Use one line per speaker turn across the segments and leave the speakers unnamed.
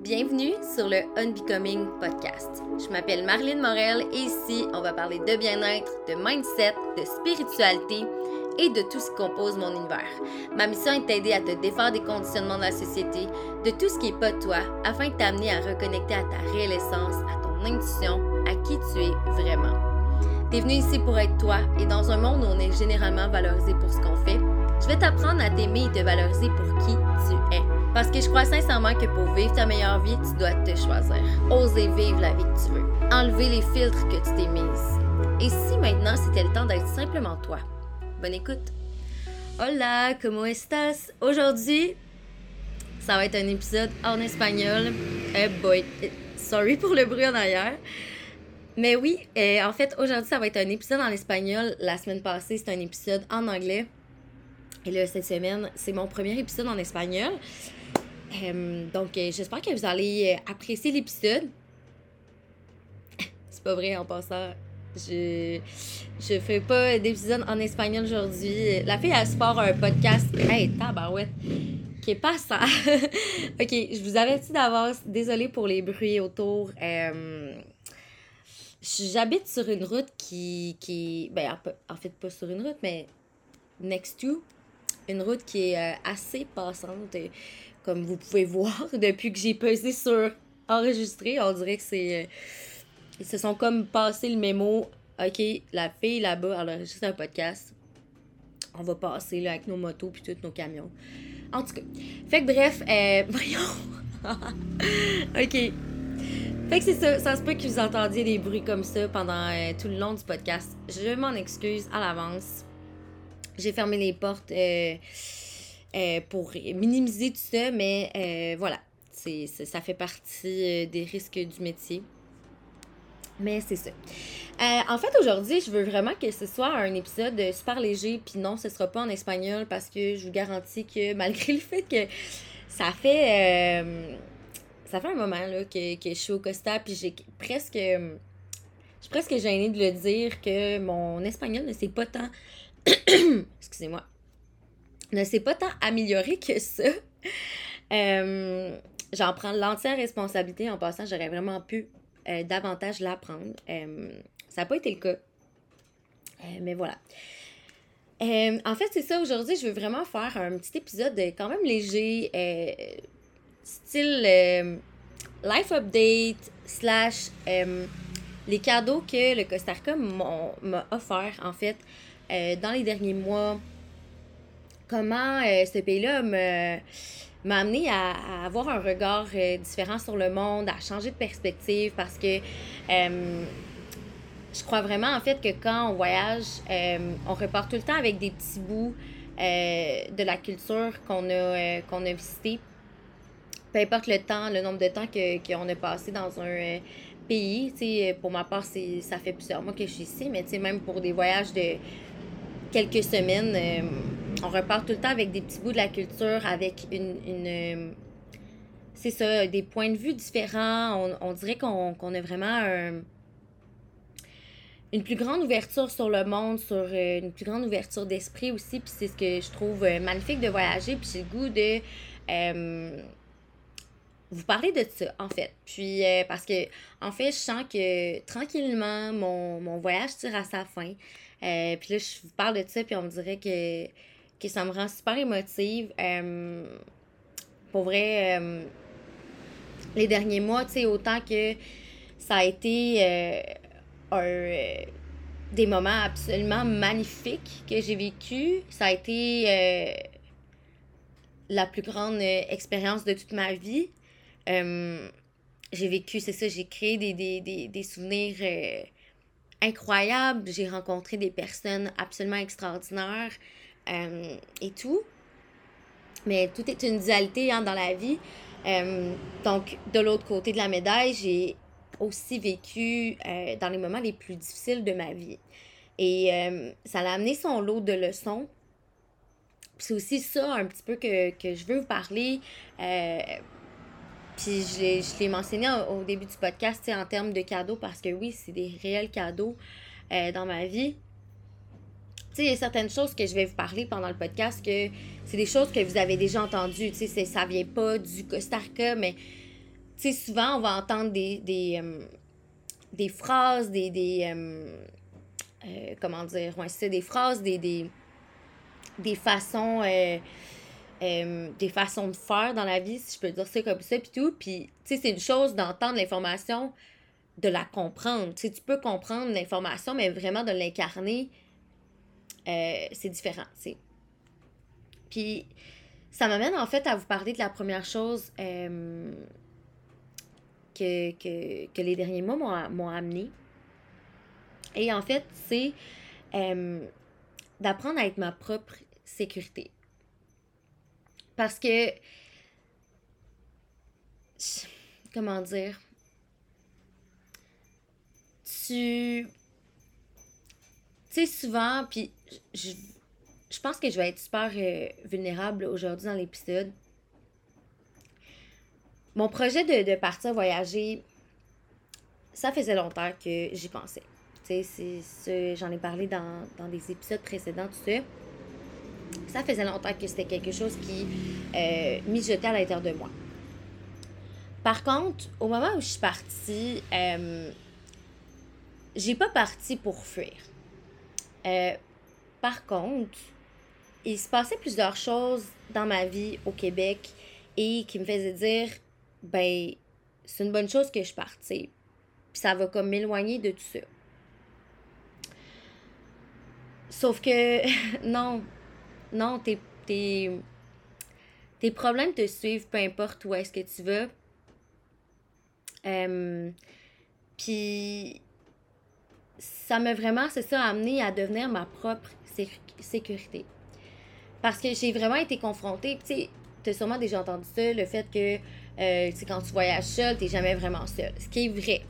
Bienvenue sur le Unbecoming Podcast. Je m'appelle Marlene Morel et ici, on va parler de bien-être, de mindset, de spiritualité et de tout ce qui compose mon univers. Ma mission est d'aider à te défaire des conditionnements de la société, de tout ce qui n'est pas toi, afin de t'amener à reconnecter à ta réelle essence, à ton intuition, à qui tu es vraiment. T'es venu ici pour être toi et dans un monde où on est généralement valorisé pour ce qu'on fait, je vais t'apprendre à t'aimer et te valoriser pour qui tu es. Parce que je crois sincèrement que pour vivre ta meilleure vie, tu dois te choisir. Oser vivre la vie que tu veux. Enlever les filtres que tu t'es mise. Et si maintenant c'était le temps d'être simplement toi? Bonne écoute. Hola, ¿cómo estás? Aujourd'hui, ça va être un épisode en espagnol. Eh boy, sorry pour le bruit en arrière. Mais oui, euh, en fait, aujourd'hui, ça va être un épisode en espagnol. La semaine passée, c'était un épisode en anglais. Et là, cette semaine, c'est mon premier épisode en espagnol. Euh, donc, euh, j'espère que vous allez euh, apprécier l'épisode. c'est pas vrai en passant. Je, je fais pas d'épisode en espagnol aujourd'hui. La fille, elle se part un podcast. Hey, tabarouette! Qui est pas ça. ok, je vous avertis d'avance. Désolée pour les bruits autour. J'habite sur une route qui. qui ben, en fait, pas sur une route, mais next to. Une route qui est assez passante comme vous pouvez voir, depuis que j'ai pesé sur enregistrer, on dirait que c'est. Euh, ils se sont comme passé le mémo. Ok, la fille là-bas, elle enregistre un podcast. On va passer là avec nos motos puis tous nos camions. En tout cas. Fait que bref, euh, voyons. ok. Fait que c'est ça. Ça se peut que vous entendiez des bruits comme ça pendant euh, tout le long du podcast. Je m'en excuse à l'avance. J'ai fermé les portes. Euh, euh, pour minimiser tout ça, mais euh, voilà, c'est, ça fait partie euh, des risques du métier. Mais c'est ça. en fait, aujourd'hui, je veux vraiment que ce soit un épisode super léger. Puis non, ce sera pas en espagnol parce que je vous garantis que malgré le fait que ça fait. ça fait un moment là, que, que je suis au Costa. Puis j'ai presque. Je presque gênée de le dire que mon espagnol ne s'est pas tant. Excusez-moi ne s'est pas tant amélioré que ça. Euh, j'en prends l'entière responsabilité. En passant, j'aurais vraiment pu euh, davantage l'apprendre. Euh, ça n'a pas été le cas. mais voilà. en fait, c'est ça. Aujourd'hui, je veux vraiment faire un petit épisode quand même léger, style life update, slash les cadeaux que le Costa Rica m'a offert, en fait, dans les derniers mois comment euh, ce pays-là m'a amené à, avoir un regard euh, différent sur le monde, à changer de perspective parce que euh, je crois vraiment en fait que quand on voyage, on repart tout le temps avec des petits bouts de la culture qu'on a, qu'on a visité. Peu importe le temps, le nombre de temps qu'on a passé dans un pays. Pour ma part, ça fait plusieurs mois que je suis ici, mais même pour des voyages de quelques semaines, on repart tout le temps avec des petits bouts de la culture, avec une. Euh, c'est ça, des points de vue différents. On, dirait qu'on a vraiment une plus grande ouverture sur le monde, sur euh, une plus grande ouverture d'esprit aussi. Puis c'est ce que je trouve magnifique de voyager. Puis j'ai le goût de vous parler de ça, en fait. Puis, parce que, en fait, je sens que tranquillement, mon, mon voyage tire à sa fin. Euh, puis là, je vous parle de ça, puis on me dirait que, que ça me rend super émotive. Euh, pour vrai, euh, les derniers mois, tu sais, autant que ça a été un, des moments absolument magnifiques que j'ai vécu, ça a été la plus grande expérience de toute ma vie. j'ai vécu, c'est ça, j'ai créé des, des, des, des souvenirs incroyable. J'ai rencontré des personnes absolument extraordinaires euh, et tout. Mais tout est une dualité hein, dans la vie. Euh, donc, de l'autre côté de la médaille, j'ai aussi vécu euh, dans les moments les plus difficiles de ma vie. Et ça a amené son lot de leçons. C'est aussi ça un petit peu que, que je veux vous parler. Puis je l'ai mentionné au, début du podcast en termes de cadeaux parce que oui, c'est des réels cadeaux dans ma vie. Sais, il y a certaines choses que je vais vous parler pendant le podcast que c'est des choses que vous avez déjà entendues. Tu sais, ça vient pas du Costa Rica, mais tu sais, souvent, on va entendre des, des, euh, des phrases, des. des euh, comment dire, ouais, des phrases, des, des, des façons. des façons de faire dans la vie, si je peux dire ça comme ça, puis tout. Puis, tu sais, c'est une chose d'entendre l'information, de la comprendre. Tu tu peux comprendre l'information, mais vraiment de l'incarner, c'est différent. Puis, ça m'amène en fait à vous parler de la première chose euh, que, que, les derniers mois m'ont amené. Et en fait, c'est euh, d'apprendre à être ma propre sécurité. Parce que, comment dire, tu sais, souvent, puis je je pense que je vais être super euh, vulnérable aujourd'hui dans l'épisode. Mon projet de, partir voyager, ça faisait longtemps que j'y pensais. Tu sais, j'en ai parlé dans, des épisodes précédents, tout ça. Ça faisait longtemps que c'était quelque chose qui euh, mijotait à l'intérieur de moi. Par contre, au moment où je suis partie, euh, j'ai pas parti pour fuir. Euh, par contre, il se passait plusieurs choses dans ma vie au Québec et qui me faisaient dire ben c'est une bonne chose que je parte, Puis ça va comme m'éloigner de tout ça. Sauf que non, non, tes, tes, tes problèmes te suivent peu importe où est-ce que tu vas. Euh, puis ça m'a vraiment, c'est ça, amené à devenir ma propre sécurité. Parce que j'ai vraiment été confrontée. Tu sais, tu as sûrement déjà entendu ça, le fait que euh, quand tu voyages seul, tu jamais vraiment seul. Ce qui est vrai.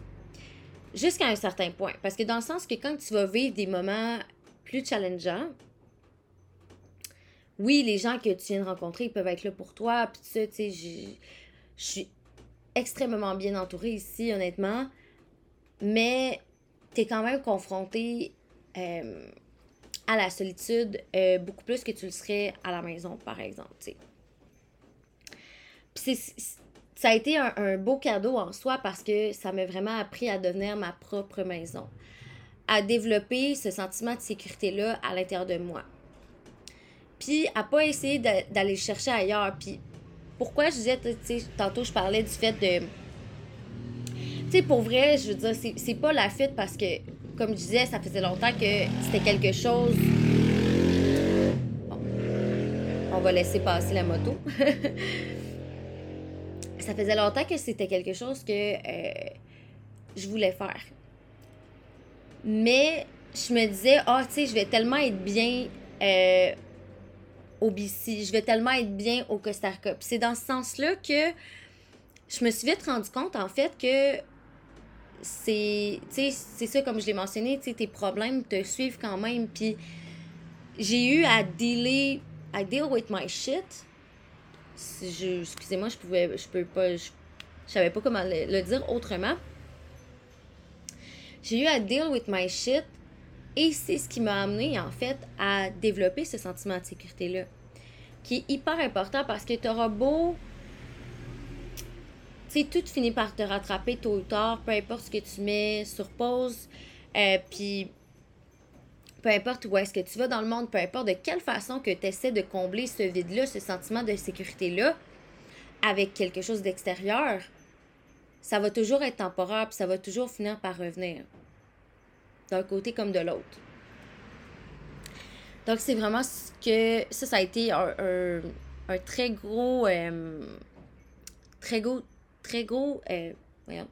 Jusqu'à un certain point. Parce que dans le sens que quand tu vas vivre des moments plus challengeants, oui, les gens que tu viens de rencontrer, ils peuvent être là pour toi. Puis tu sais, tu sais, je suis extrêmement bien entourée ici, honnêtement. Mais tu es quand même confronté euh, à la solitude euh, beaucoup plus que tu le serais à la maison, par exemple. Puis ça a été un, beau cadeau en soi parce que ça m'a vraiment appris à devenir ma propre maison, à développer ce sentiment de sécurité-là à l'intérieur de moi. Puis à pas essayer d'aller chercher ailleurs. Puis pourquoi je disais, tantôt je parlais du fait de. Tu sais, pour vrai, je veux dire, c'est pas la fuite parce que comme je disais, ça faisait longtemps que c'était quelque chose. Bon. On va laisser passer la moto. ça faisait longtemps que c'était quelque chose que euh, je voulais faire. Mais je me disais, ah, tu sais, je vais tellement être bien euh, au BC, je vais tellement être bien au Costa Rica. c'est dans ce sens-là que je me suis vite rendu compte, en fait, que c'est ça comme je l'ai mentionné tes problèmes te suivent quand même. Puis j'ai eu à dealer à deal with my shit. Excusez-moi je pouvais je peux pas je, savais pas comment le, dire autrement. J'ai eu à deal with my shit et c'est ce qui m'a amené en fait à développer ce sentiment de sécurité là qui est hyper important parce que tu auras beau sais, tout finit par te rattraper tôt ou tard, peu importe ce que tu mets sur pause. Euh, puis, peu importe où est-ce que tu vas dans le monde, peu importe de quelle façon que tu essaies de combler ce vide-là, ce sentiment de sécurité-là, avec quelque chose d'extérieur, ça va toujours être temporaire, puis ça va toujours finir par revenir. D'un côté comme de l'autre. Donc, c'est vraiment ce que. Ça, ça a été un, très gros. Euh, très gros très gros, euh,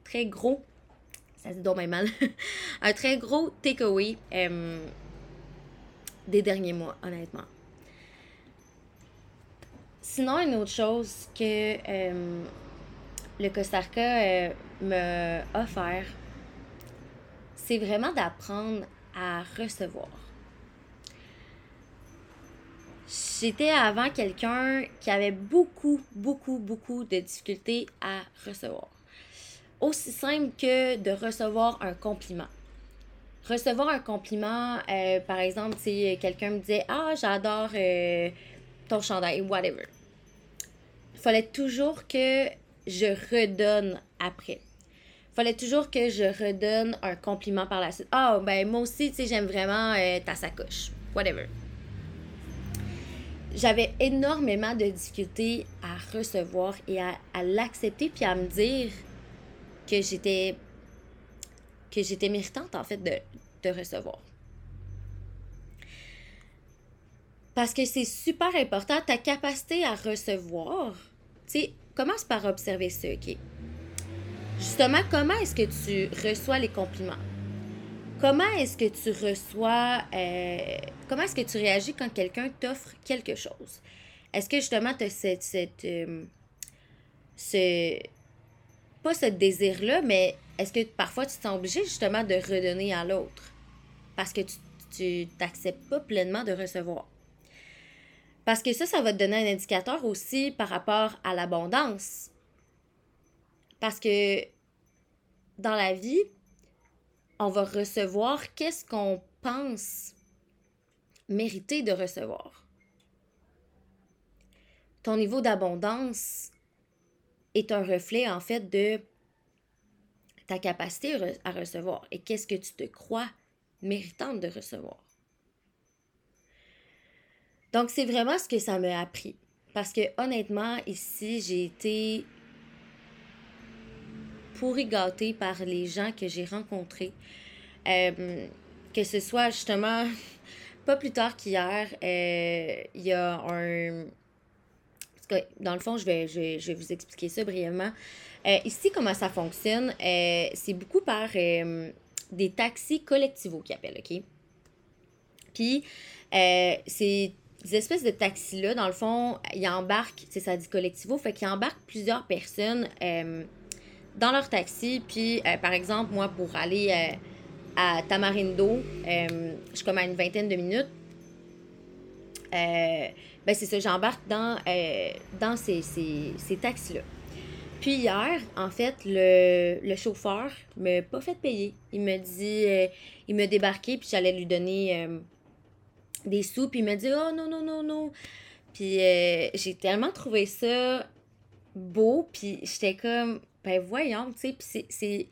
très gros, ça se dit donc mal, un très gros takeaway euh, des derniers mois, honnêtement. Sinon, une autre chose que euh, le Costa Rica m'a offert, c'est vraiment d'apprendre à recevoir. J'étais avant quelqu'un qui avait beaucoup, beaucoup, beaucoup de difficultés à recevoir. Aussi simple que de recevoir un compliment. Recevoir un compliment, euh, par exemple, si quelqu'un me disait Ah, j'adore euh, ton chandail, whatever. Fallait toujours que je redonne après. Fallait toujours que je redonne un compliment par la suite. Ah, ben moi aussi, tu sais, j'aime vraiment euh, ta sacoche. Whatever. J'avais énormément de difficultés à recevoir et à, l'accepter, puis à me dire que j'étais que j'étais méritante, en fait, de, de recevoir. Parce que c'est super important, ta capacité à recevoir. Tu sais, commence par observer ça, OK? Justement, comment est-ce que tu reçois les compliments? Comment est-ce que tu reçois, euh, comment est-ce que tu réagis quand quelqu'un t'offre quelque chose? Est-ce que justement tu as cette, cette euh, ce, pas ce désir-là, mais est-ce que parfois tu te sens obligé justement de redonner à l'autre? Parce que tu n'acceptes pas pleinement de recevoir. Parce que ça, ça va te donner un indicateur aussi par rapport à l'abondance. Parce que dans la vie, on va recevoir qu'est-ce qu'on pense mériter de recevoir? Ton niveau d'abondance est un reflet en fait de ta capacité à recevoir et qu'est-ce que tu te crois méritante de recevoir. Donc, c'est vraiment ce que ça m'a appris. Parce que honnêtement, ici, j'ai été pourri gâtée par les gens que j'ai rencontrés. Euh, que ce soit justement, pas plus tard qu'hier, euh, il y a un. Dans le fond, je vais, je, vais vous expliquer ça brièvement. Euh, ici, comment ça fonctionne, c'est beaucoup par des taxis collectivos qui appellent, OK? Puis, c'est des espèces de taxis-là, dans le fond, ils embarquent, c'est ça dit collectivo, fait qu'ils embarquent plusieurs personnes euh, dans leur taxi. Puis, euh, par exemple, moi, pour aller euh, à Tamarindo, je suis comme à une vingtaine de minutes. ben, c'est ça, j'embarque dans, dans ces, ces, taxis-là. Puis hier, en fait, le, le chauffeur m'a pas fait payer. Il me dit, il m'a débarqué, puis j'allais lui donner des sous, puis il me dit Oh non, non, non, non. Puis euh, j'ai tellement trouvé ça beau, puis j'étais comme Ben voyons, tu sais, puis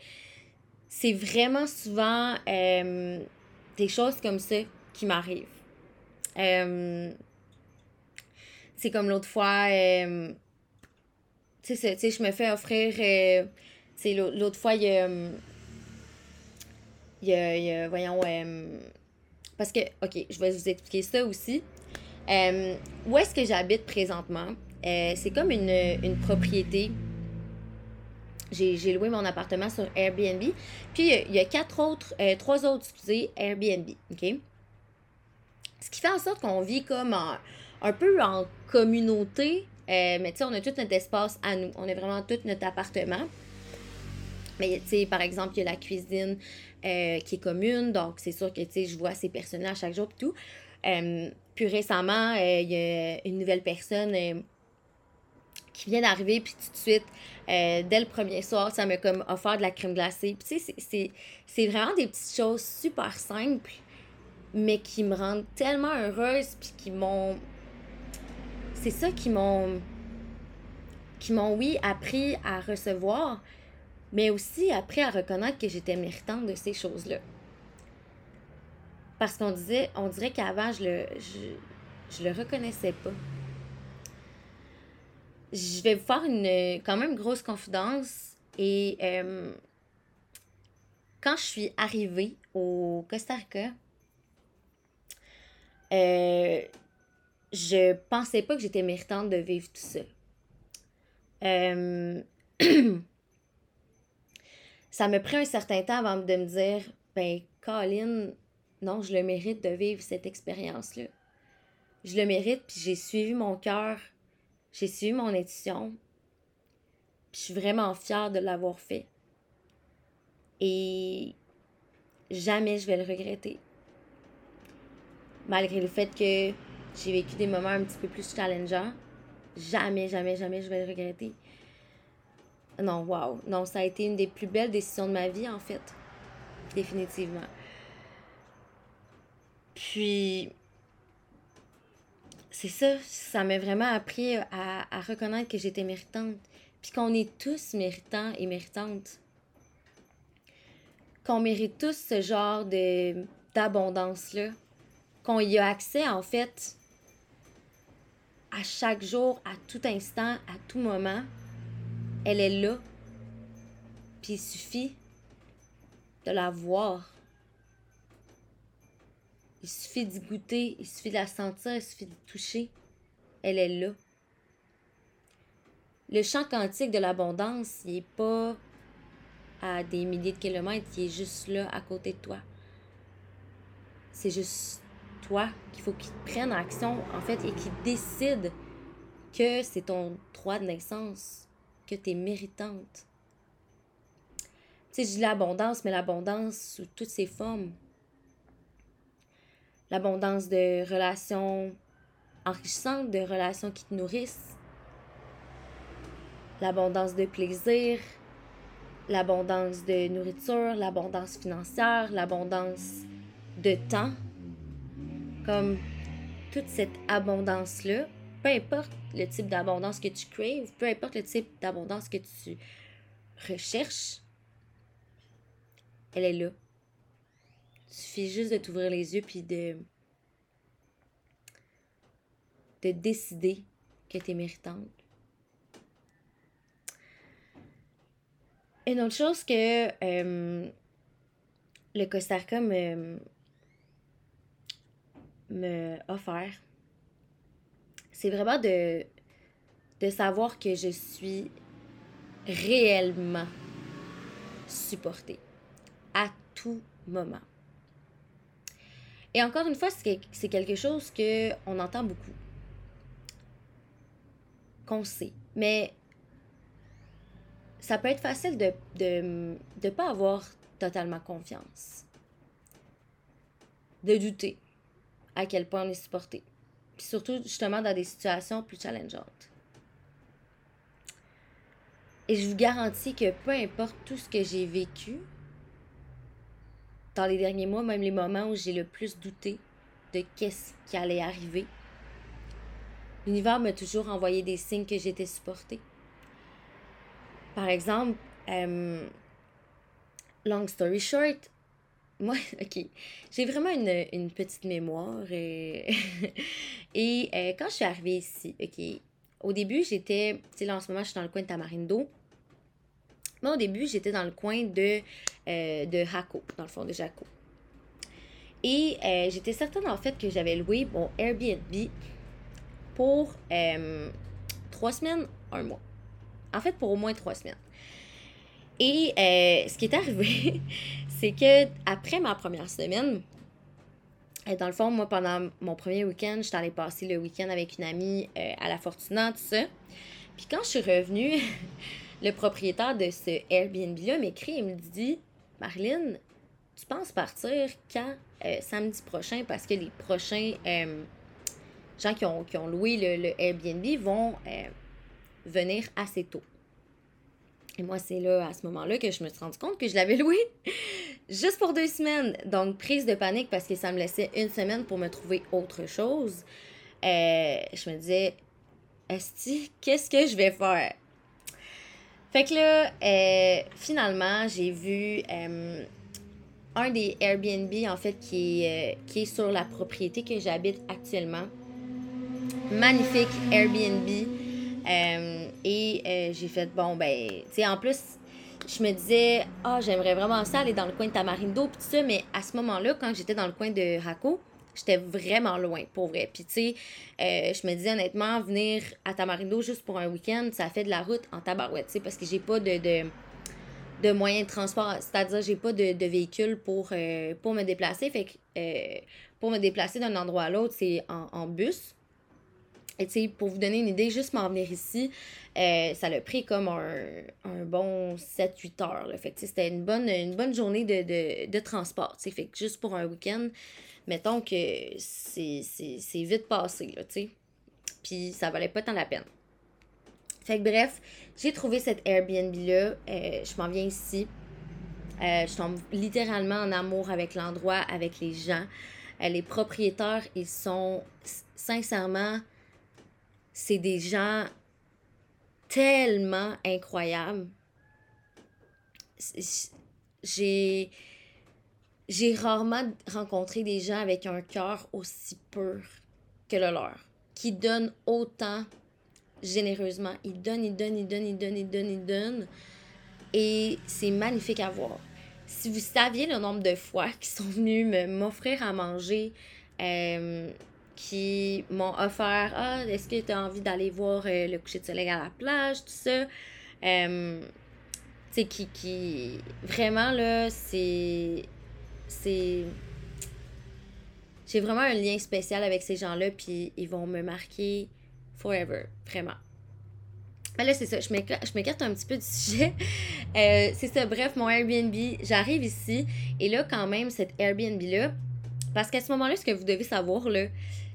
c'est. Vraiment souvent euh, des choses comme ça qui m'arrivent. Euh, c'est comme l'autre fois, tu sais, je me fais offrir, sais, l'autre fois, il y a, voyons, parce que, OK, je vais vous expliquer ça aussi. Euh, où est-ce que j'habite présentement? Euh, c'est comme une, propriété. J'ai loué mon appartement sur Airbnb. Puis, il y a quatre autres, euh, trois autres, excusez, Airbnb. OK? Ce qui fait en sorte qu'on vit comme un peu en communauté. mais tu sais, on a tout notre espace à nous. On a vraiment tout notre appartement. Mais tu sais, par exemple, il y a la cuisine euh, qui est commune, donc c'est sûr que tu sais, je vois ces personnes-là chaque jour et tout. Euh, puis récemment, euh, il y a une nouvelle personne qui vient d'arriver, puis tout de suite, dès le premier soir, ça m'a comme offert de la crème glacée. Puis tu sais, c'est vraiment des petites choses super simples, mais qui me rendent tellement heureuse, puis qui m'ont. C'est ça qui m'ont. qui m'ont, oui, appris à recevoir mais aussi après à reconnaître que j'étais méritante de ces choses-là. Parce qu'on disait, on dirait qu'avant, je le, je, le reconnaissais pas. Je vais vous faire une quand même grosse confidence. Et euh, quand je suis arrivée au Costa Rica, euh, je pensais pas que j'étais méritante de vivre tout ça. Euh, ça me pris un certain temps avant de me dire, ben, Colin, non, je le mérite de vivre cette expérience-là. Je le mérite, puis j'ai suivi mon cœur, j'ai suivi mon puis je suis vraiment fière de l'avoir fait. Et jamais je vais le regretter. Malgré le fait que j'ai vécu des moments un petit peu plus challengeants, jamais, jamais, jamais je vais le regretter. Non, wow. Non, ça a été une des plus belles décisions de ma vie, en fait. Définitivement. Puis, c'est ça, ça m'a vraiment appris à, reconnaître que j'étais méritante, puis qu'on est tous méritants et méritantes. Qu'on mérite tous ce genre de d'abondance-là. Qu'on y a accès, en fait, à chaque jour, à tout instant, à tout moment. Elle est là. Puis il suffit de la voir. Il suffit d'y goûter, il suffit de la sentir, il suffit de toucher. Elle est là. Le champ quantique de l'abondance, il n'est pas à des milliers de kilomètres, il est juste là, à côté de toi. C'est juste toi qu'il faut qu'il prenne action, en fait, et qu'il décide que c'est ton droit de naissance, que tu es méritante. Tu sais, je dis l'abondance, mais l'abondance sous toutes ses formes. L'abondance de relations enrichissantes, de relations qui te nourrissent. L'abondance de plaisir, l'abondance de nourriture, l'abondance financière, l'abondance de temps. Comme toute cette abondance-là, peu importe le type d'abondance que tu craves, peu importe le type d'abondance que tu recherches, elle est là. Il suffit juste de t'ouvrir les yeux puis de, de décider que tu es méritante. Une autre chose que euh, le Costa Rica me, me offert, c'est vraiment de, de savoir que je suis réellement supportée à tout moment. Et encore une fois, c'est quelque chose qu'on entend beaucoup, qu'on sait. Mais ça peut être facile de ne de, pas avoir totalement confiance, de douter à quel point on est supporté. Puis surtout, justement, dans des situations plus challengeantes. Et je vous garantis que peu importe tout ce que j'ai vécu, dans les derniers mois, même les moments où j'ai le plus douté de qu'est-ce qui allait arriver, l'univers m'a toujours envoyé des signes que j'étais supportée. Par exemple, euh, long story short, moi, ok, j'ai vraiment une, petite mémoire. Et, et euh, quand je suis arrivée ici, ok, au début, j'étais, tu sais, là en ce moment, je suis dans le coin de Tamarindo. Mais au début, j'étais dans le coin de, euh, Hako, dans le fond de Jaco. Et euh, j'étais certaine en fait que j'avais loué mon Airbnb pour euh, trois semaines, un mois. En fait, pour au moins trois semaines. Et ce qui est arrivé, c'est que après ma première semaine, dans le fond, moi, pendant mon premier week-end, j'étais allée passer le week-end avec une amie à la Fortuna, tout ça. Puis quand je suis revenue, le propriétaire de ce Airbnb-là m'écrit et me dit Marilyn, tu penses partir quand euh, samedi prochain? Parce que les prochains euh, gens qui ont, qui ont loué le, Airbnb vont euh, venir assez tôt. Et moi, c'est là, à ce moment-là, que je me suis rendu compte que je l'avais loué juste pour deux semaines. Donc, prise de panique parce que ça me laissait une semaine pour me trouver autre chose. je me disais, Esti, qu'est-ce que je vais faire? Fait que là, euh, finalement, j'ai vu euh, un des Airbnb, en fait, qui est, euh, qui est sur la propriété que j'habite actuellement. Magnifique Airbnb. et j'ai fait, bon, ben, tu sais, en plus, je me disais, ah, j'aimerais vraiment ça aller dans le coin de Tamarindo, puis tout ça, mais à ce moment-là, quand j'étais dans le coin de Raco, J'étais vraiment loin, pour vrai. Puis, tu sais, euh, je me disais honnêtement, venir à Tamarindo juste pour un week-end, ça fait de la route en tabarouette, tu sais, parce que j'ai pas de, de, de moyens de transport. C'est-à-dire, j'ai pas de, de, véhicule pour, euh, pour me déplacer. Fait que euh, pour me déplacer d'un endroit à l'autre, c'est en, en, bus. Et tu sais, pour vous donner une idée, juste m'en venir ici, ça l'a pris comme un, un bon 7-8 heures. Fait que c'était une bonne, une bonne journée de, de, de transport. Fait que juste pour un week-end, mettons que c'est vite passé, là, tu sais. Puis ça valait pas tant la peine. Fait que bref, j'ai trouvé cet Airbnb-là. Euh, je m'en viens ici. Euh, je tombe littéralement en amour avec l'endroit, avec les gens. Euh, les propriétaires, ils sont sincèrement, c'est des gens tellement incroyable. J'ai j'ai rarement rencontré des gens avec un cœur aussi pur que le leur, qui donnent autant généreusement. Ils donnent, ils donnent, ils donnent, ils donnent, ils donnent, ils donnent. Et c'est magnifique à voir. Si vous saviez le nombre de fois qu'ils sont venus m'offrir à manger, euh, qui m'ont offert Ah, est-ce que tu as envie d'aller voir euh, le coucher de soleil à la plage, tout ça. Euh, tu sais, qui, qui. Vraiment, là, c'est c'est. J'ai vraiment un lien spécial avec ces gens-là, puis ils vont me marquer forever, vraiment. Là, c'est ça, je m'écarte un petit peu du sujet. Euh, c'est ça, bref, mon Airbnb, j'arrive ici, et là, quand même, cet Airbnb-là, parce qu'à ce moment-là, ce que vous devez savoir, euh,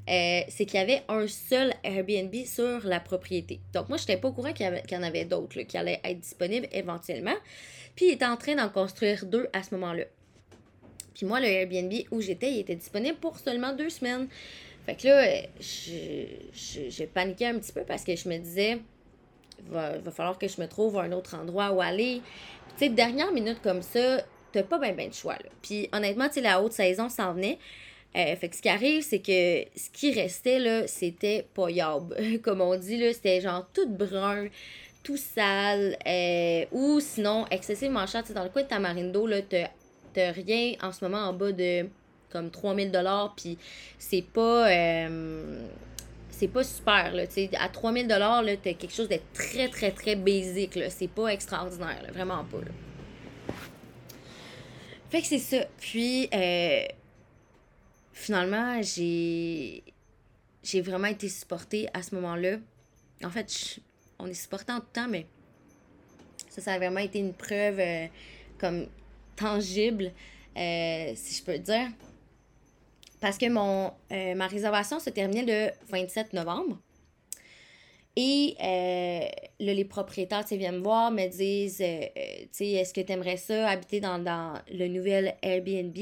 c'est qu'il y avait un seul Airbnb sur la propriété. Donc, moi, je n'étais pas au courant qu'il y, en avait d'autres qui allaient être disponibles éventuellement. Puis, il était en train d'en construire deux à ce moment-là. Puis moi, le Airbnb où j'étais, il était disponible pour seulement deux semaines. Fait que là, j'ai paniqué un petit peu parce que je me disais, il va, falloir que je me trouve un autre endroit où aller. Tu sais, dernière minute comme ça, t'as pas bien ben de choix. Là. Puis honnêtement, tu sais, la haute saison s'en venait. Euh, fait que ce qui arrive, c'est que ce qui restait, là, c'était pas Comme on dit, là, c'était genre tout brun, tout sale, euh, ou sinon excessivement cher. dans le coin de Tamarindo, là, t'as rien en ce moment en bas de comme 3000 dollars puis c'est pas euh, c'est pas super là à 3000 dollars là t'as quelque chose de très très très basique là. C'est pas extraordinaire vraiment pas fait que c'est ça. Puis euh, finalement j'ai j'ai vraiment été supportée à ce moment-là. En fait on est supporté en tout temps mais ça ça a vraiment été une preuve euh, comme tangible, euh, si je peux dire. Parce que mon, euh, ma réservation se terminait le 27 novembre. Et euh, là, les propriétaires viennent me voir, me disent Est-ce que tu aimerais ça habiter dans, le nouvel Airbnb?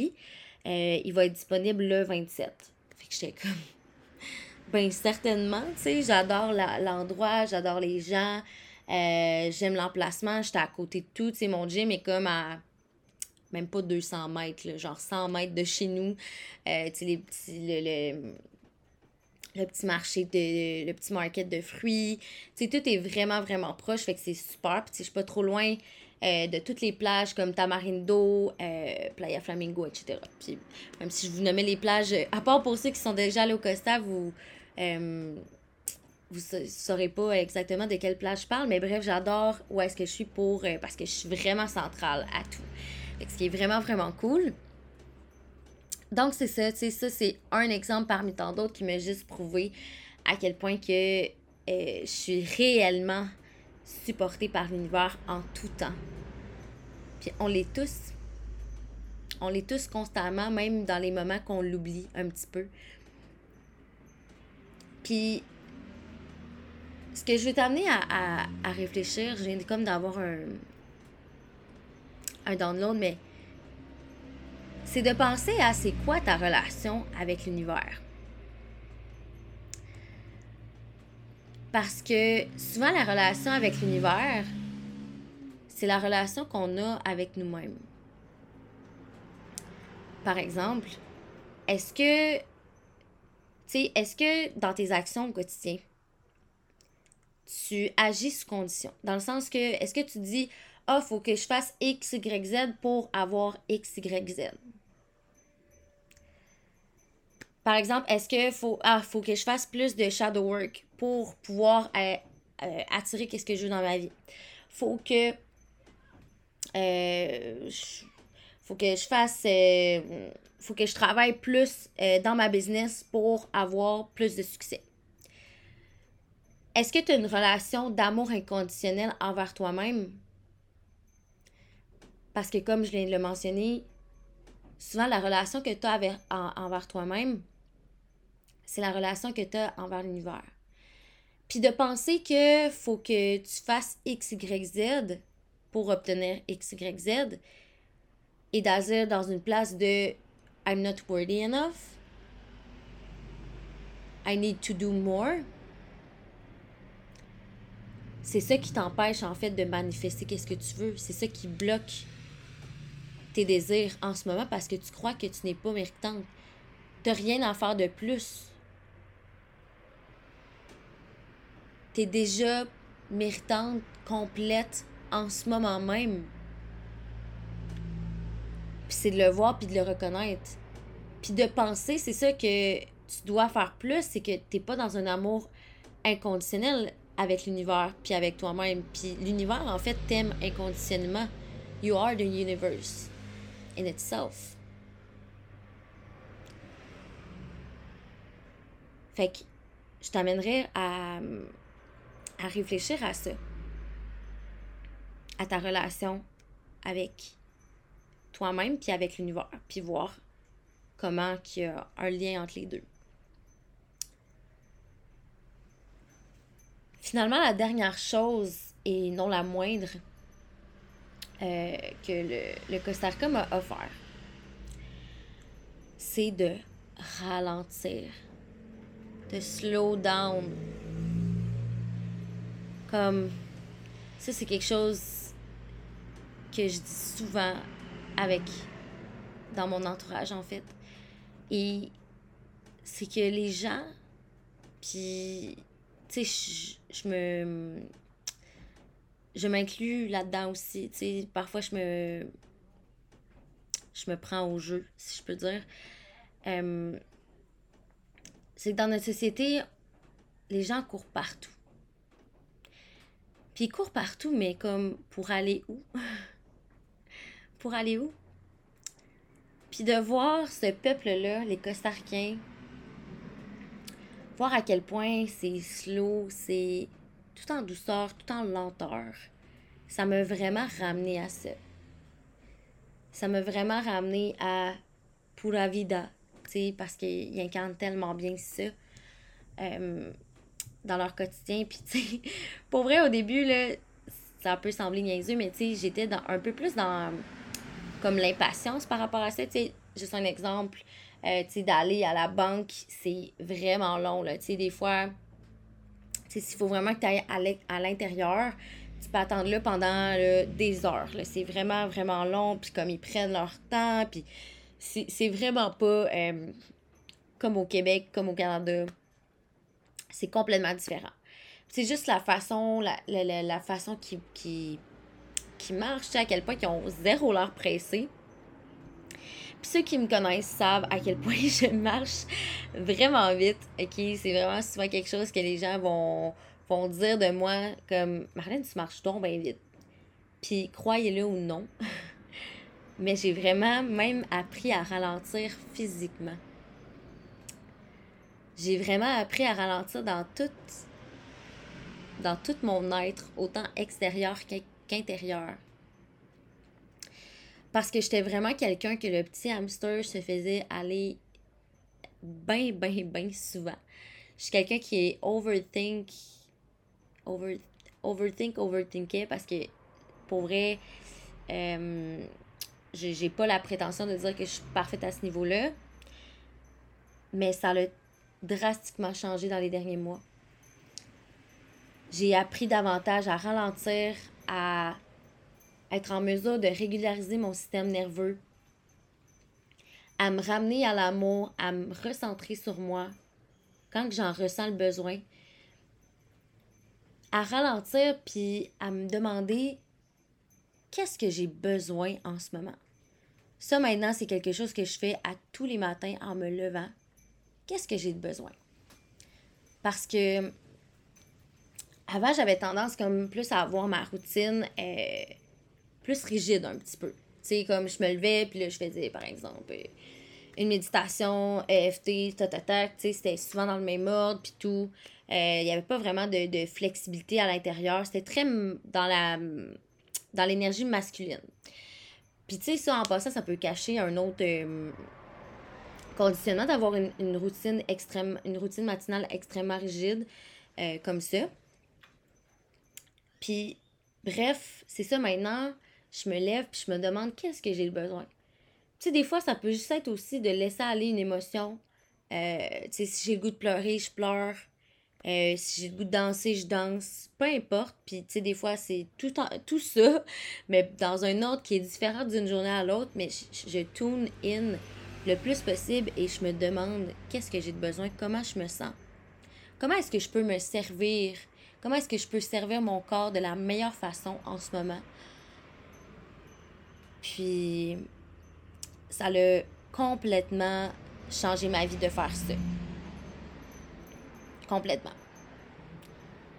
Il va être disponible le 27. Fait que j'étais comme Ben, certainement, tu sais, j'adore l'endroit, j'adore les gens, j'aime l'emplacement, j'étais à côté de tout, tu sais, mon gym est comme à même pas 200 mètres, genre 100 mètres de chez nous. Euh, tu les petits, le, le, petit marché, de, le petit market de fruits. Tu tout est vraiment, vraiment proche, fait que c'est super. Puis, je suis pas trop loin euh, de toutes les plages comme Tamarindo, euh, Playa Flamingo, etc. Puis, même si je vous nommais les plages, à part pour ceux qui sont déjà allés au Costa, vous vous saurez pas exactement de quelle plage je parle, mais bref, j'adore où est-ce que je suis pour parce que je suis vraiment centrale à tout ce qui est vraiment, vraiment cool. Donc, c'est ça, tu ça, c'est un exemple parmi tant d'autres qui m'a juste prouvé à quel point que euh, je suis réellement supportée par l'univers en tout temps. Puis on l'est tous. On l'est tous constamment, même dans les moments qu'on l'oublie un petit peu. Puis, ce que je vais t'amener à, à, réfléchir, j'ai comme d'avoir un, un download, mais c'est de penser à c'est quoi ta relation avec l'univers. Parce que souvent la relation avec l'univers, c'est la relation qu'on a avec nous-mêmes. Par exemple, est-ce que, est-ce que dans tes actions au quotidien, tu agis sous condition? Dans le sens que, est-ce que tu dis, ah, faut que je fasse X, Y, Z pour avoir X, Y, Z. Par exemple, est-ce que faut, ah, faut que je fasse plus de shadow work pour pouvoir euh, euh, attirer qu'est-ce que je veux dans ma vie? Faut que euh, faut que je fasse faut que je travaille plus dans ma business pour avoir plus de succès. Est-ce que tu as une relation d'amour inconditionnel envers toi-même? Parce que comme je viens de le mentionner, souvent la relation que tu as envers toi-même, c'est la relation que tu as envers l'univers. Puis de penser que faut que tu fasses X, Y, Z pour obtenir X, Y, Z et d'agir dans une place de I'm not worthy enough. I need to do more. c'est ça qui t'empêche en fait de manifester qu'est-ce que tu veux. C'est ça qui bloque tes désirs en ce moment parce que tu crois que tu n'es pas méritante. Tu rien à faire de plus. Tu es déjà méritante, complète en ce moment même. Puis c'est de le voir puis de le reconnaître. Puis de penser, c'est ça que tu dois faire plus, c'est que tu n'es pas dans un amour inconditionnel avec l'univers puis avec toi-même. Puis l'univers, en fait, t'aime inconditionnellement. You are the universe in itself. Fait que je t'amènerai à, à réfléchir à ça. À ta relation avec toi-même puis avec l'univers. Puis voir comment il y a un lien entre les deux. Finalement, la dernière chose, et non la moindre, euh, que le, le Costa Rica m'a offert, c'est de ralentir, de slow down. Comme ça, c'est quelque chose que je dis souvent avec dans mon entourage en fait. Et c'est que les gens, puis tu sais, je, me. Je m'inclus là-dedans aussi. Parfois, je me. Je me prends au jeu, si je peux dire. c'est que dans notre société, les gens courent partout. Puis ils courent partout, mais comme pour aller où? pour aller où? Puis de voir ce peuple-là, les Costaricains, voir à quel point c'est slow, c'est tout en douceur, tout en lenteur. Ça m'a vraiment ramené à ça. Ça m'a vraiment ramené à Pura Vida, parce qu'ils incarnent tellement bien ça euh, dans leur quotidien. Puis, pour vrai, au début, là, ça peut sembler niaiseux, mais j'étais dans, un peu plus dans comme l'impatience par rapport à ça. Juste un exemple. Euh, d'aller à la banque, c'est vraiment long. Là. des fois, s'il faut vraiment que tu ailles à l'intérieur, tu peux attendre là pendant des heures. C'est vraiment, vraiment long. Puis comme ils prennent leur temps, puis c'est vraiment pas euh, comme au Québec, comme au Canada. C'est complètement différent. C'est juste la façon, la, la, façon qui, qui, qui marche, à quel point ils ont zéro l'heure pressé. Puis ceux qui me connaissent savent à quel point je marche vraiment vite. OK? C'est vraiment souvent quelque chose que les gens vont, vont dire de moi comme Marlène, tu marches donc bien vite. Puis croyez-le ou non, mais j'ai vraiment même appris à ralentir physiquement. J'ai vraiment appris à ralentir dans dans tout mon être, autant extérieur qu'intérieur. Parce que j'étais vraiment quelqu'un que le petit hamster se faisait aller bien, bien, bien souvent. Je suis quelqu'un qui est overthink, over, overthink, overthinker parce que pour vrai, euh, j'ai pas la prétention de dire que je suis parfaite à ce niveau-là. Mais ça a drastiquement changé dans les derniers mois. J'ai appris davantage à ralentir, à être en mesure de régulariser mon système nerveux, à me ramener à l'amour, à me recentrer sur moi quand j'en ressens le besoin, à ralentir puis à me demander qu'est-ce que j'ai besoin en ce moment. Ça maintenant, c'est quelque chose que je fais à tous les matins en me levant. Qu'est-ce que j'ai de besoin? Parce que avant, j'avais tendance comme plus à avoir ma routine euh, plus rigide un petit peu. Tu sais, comme je me levais, puis là, je faisais, par exemple, une méditation, EFT, tatatac, tu sais, c'était souvent dans le même ordre, puis tout. Euh, il n'y avait pas vraiment de, flexibilité à l'intérieur. C'était très dans la dans l'énergie masculine. Puis, tu sais, ça, en passant, ça peut cacher un autre euh, conditionnement d'avoir une, routine extrême, une routine matinale extrêmement rigide, euh, comme ça. Puis, bref, c'est ça maintenant je me lève puis je me demande qu'est-ce que j'ai besoin? Tu sais, des fois, ça peut juste être aussi de laisser aller une émotion. Euh, tu sais, si j'ai le goût de pleurer, je pleure. Euh, si j'ai le goût de danser, je danse. Peu importe. Puis, tu sais, des fois, c'est tout, tout ça, mais dans un ordre qui est différent d'une journée à l'autre. Mais je, je tune in le plus possible et je me demande qu'est-ce que j'ai de besoin, comment je me sens? Comment est-ce que je peux me servir? Comment est-ce que je peux servir mon corps de la meilleure façon en ce moment? Puis, ça a complètement changé ma vie de faire ça complètement.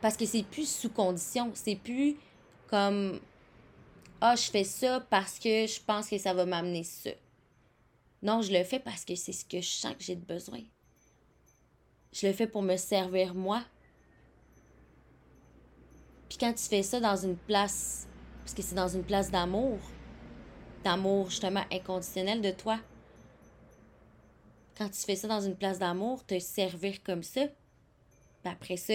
Parce que c'est plus sous condition, c'est plus comme ah, je fais ça parce que je pense que ça va m'amener ça. Non, je le fais parce que c'est ce que je sens que j'ai de besoin. Je le fais pour me servir moi. Puis quand tu fais ça dans une place, parce que c'est dans une place d'amour, d'amour justement inconditionnel de toi, quand tu fais ça dans une place d'amour, te servir comme ça, après ça,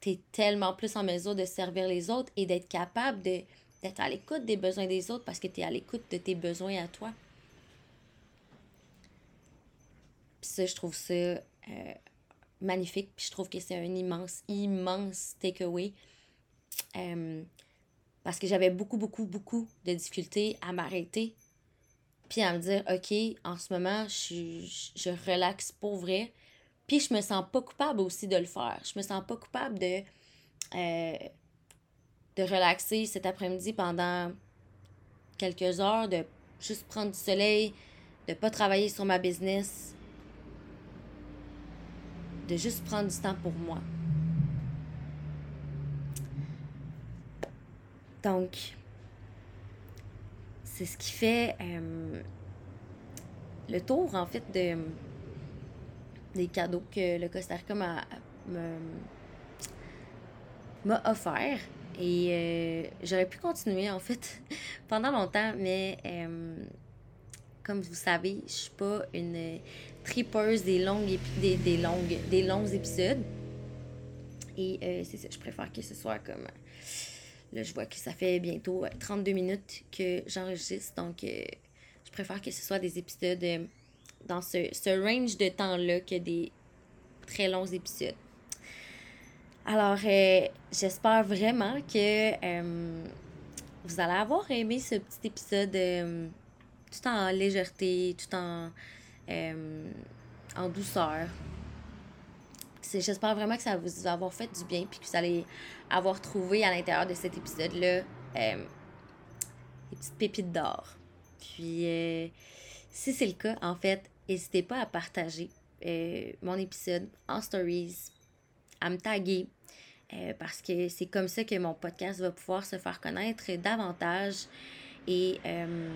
tu es tellement plus en mesure de servir les autres et d'être capable d'être à l'écoute des besoins des autres parce que tu es à l'écoute de tes besoins à toi. Puis ça, je trouve ça euh, magnifique. Puis je trouve que c'est un immense, immense takeaway. Euh, parce que j'avais beaucoup, beaucoup, beaucoup de difficultés à m'arrêter. Puis à me dire, OK, en ce moment, je, je relaxe pour vrai. Puis je me sens pas coupable aussi de le faire. Je me sens pas coupable de, euh, de relaxer cet après-midi pendant quelques heures, de juste prendre du soleil, de pas travailler sur ma business, de juste prendre du temps pour moi. Donc, c'est ce qui fait euh, le tour, en fait, de des cadeaux que le Costa Rica m'a, offert. Et euh, j'aurais pu continuer, en fait, pendant longtemps, mais euh, comme vous savez, je suis pas une tripeuse des longues, des, des, longues, des longs épisodes. Et c'est ça, je préfère que ce soit comme... Là, je vois que ça fait bientôt 32 minutes que j'enregistre, donc je préfère que ce soit des épisodes dans ce, range de temps-là que des très longs épisodes. Alors, euh, j'espère vraiment que euh, vous allez avoir aimé ce petit épisode euh, tout en légèreté, tout en, en douceur. J'espère vraiment que ça vous avoir fait du bien puis que vous allez avoir trouvé à l'intérieur de cet épisode-là des petites pépites d'or. Puis, si c'est le cas, en fait, n'hésitez pas à partager euh, mon épisode en stories, à me taguer, euh, parce que c'est comme ça que mon podcast va pouvoir se faire connaître davantage. Et euh,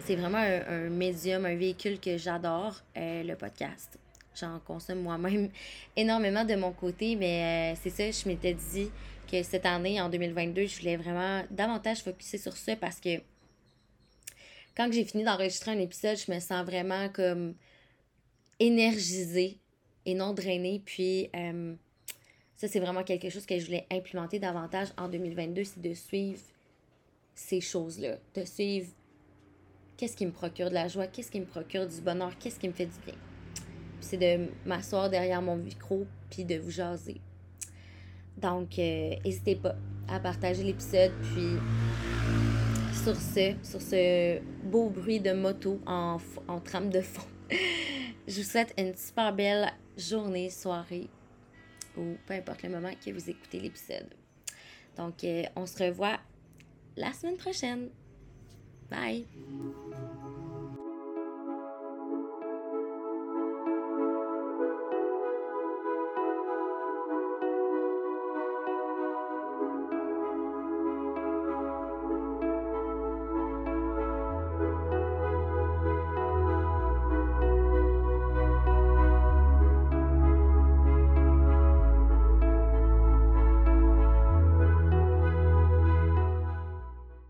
c'est vraiment un, médium, un véhicule que j'adore, le podcast. J'en consomme moi-même énormément de mon côté, mais c'est ça, je m'étais dit que cette année, en 2022, je voulais vraiment davantage focuser sur ça parce que quand j'ai fini d'enregistrer un épisode, je me sens vraiment comme énergisée et non drainée. Puis euh, ça, c'est vraiment quelque chose que je voulais implémenter davantage en 2022, c'est de suivre ces choses-là, de suivre qu'est-ce qui me procure de la joie, qu'est-ce qui me procure du bonheur, qu'est-ce qui me fait du bien. C'est de m'asseoir derrière mon micro puis de vous jaser. Donc, euh, n'hésitez pas à partager l'épisode, puis sur ce, sur ce beau bruit de moto en, en trame de fond. Je vous souhaite une super belle journée, soirée ou peu importe le moment que vous écoutez l'épisode. Donc, euh, on se revoit la semaine prochaine. Bye!